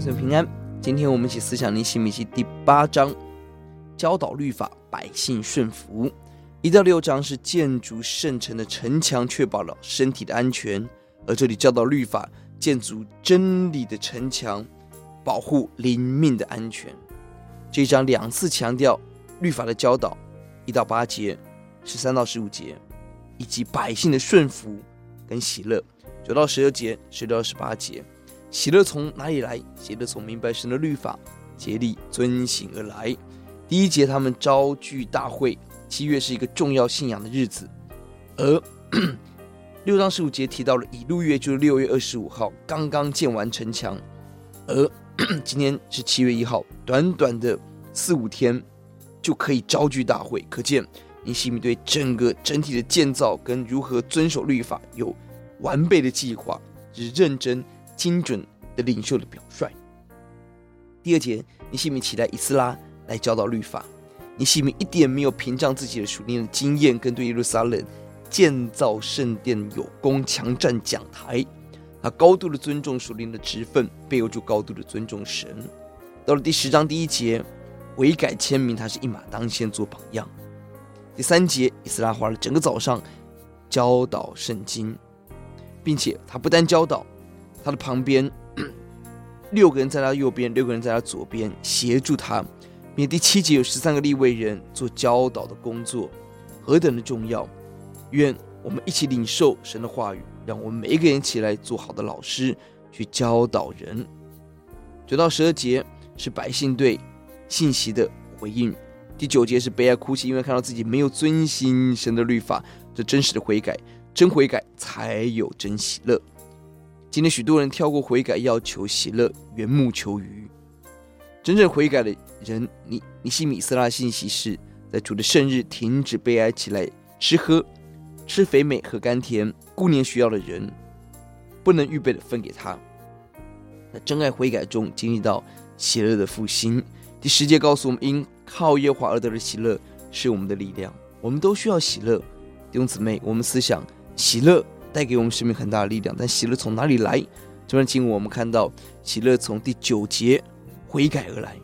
孙平安。今天我们一起思想尼希米记第八章，教导律法，百姓顺服。一到六章是建筑圣城的城墙，确保了身体的安全；而这里教导律法，建筑真理的城墙，保护灵命的安全。这一章两次强调律法的教导，一到八节，十三到十五节，以及百姓的顺服跟喜乐，九到十二节，十六到十八节。喜乐从哪里来？喜乐从明白神的律法，竭力遵行而来。第一节，他们召聚大会。七月是一个重要信仰的日子，而 六章十五节提到了以禄月，就是六月二十五号，刚刚建完城墙。而 今天是七月一号，短短的四五天就可以召聚大会，可见尼希米对整个整体的建造跟如何遵守律法有完备的计划，是认真。精准的领袖的表率。第二节，尼希米期待以斯拉来教导律法。尼希米一点没有屏障自己的属灵的经验，跟对耶路撒冷建造圣殿有功，强占讲台。他高度的尊重属灵的职分，背后就高度的尊重神。到了第十章第一节，悔改签名，他是一马当先做榜样。第三节，以斯拉花了整个早上教导圣经，并且他不但教导。他的旁边，六个人在他右边，六个人在他左边协助他。并第七节有十三个立位人做教导的工作，何等的重要！愿我们一起领受神的话语，让我们每一个人起来做好的老师，去教导人。九到十二节是百姓对信息的回应。第九节是悲哀哭泣，因为看到自己没有遵行神的律法，这真实的悔改，真悔改才有真喜乐。今天许多人跳过悔改，要求喜乐，缘木求鱼。真正悔改的人，尼尼希米斯拉信息是在主的圣日停止悲哀，起来吃喝，吃肥美，喝甘甜，顾念需要的人，不能预备的分给他。在真爱悔改中经历到喜乐的复兴。第十节告诉我们，因靠耶和华而得的喜乐是我们的力量。我们都需要喜乐，弟兄姊妹，我们思想喜乐。带给我们生命很大的力量，但喜乐从哪里来？这段经文我们看到，喜乐从第九节悔改而来，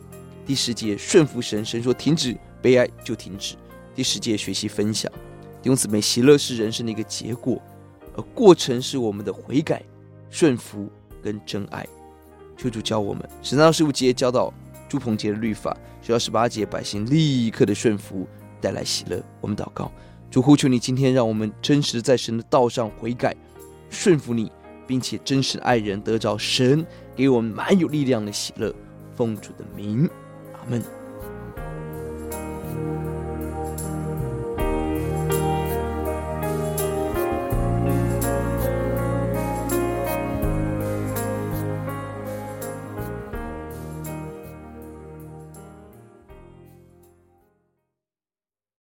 第十节顺服神，神说停止悲哀就停止。第十节学习分享，弟兄姊妹，喜乐是人生的一个结果，而过程是我们的悔改、顺服跟真爱。求主教我们，十三到十五节教导朱鹏杰的律法，十到十八节百姓立刻的顺服带来喜乐。我们祷告。主呼求你，今天让我们真实在神的道上悔改、顺服你，并且真实的爱人，得着神给我们蛮有力量的喜乐。奉主的名，阿门。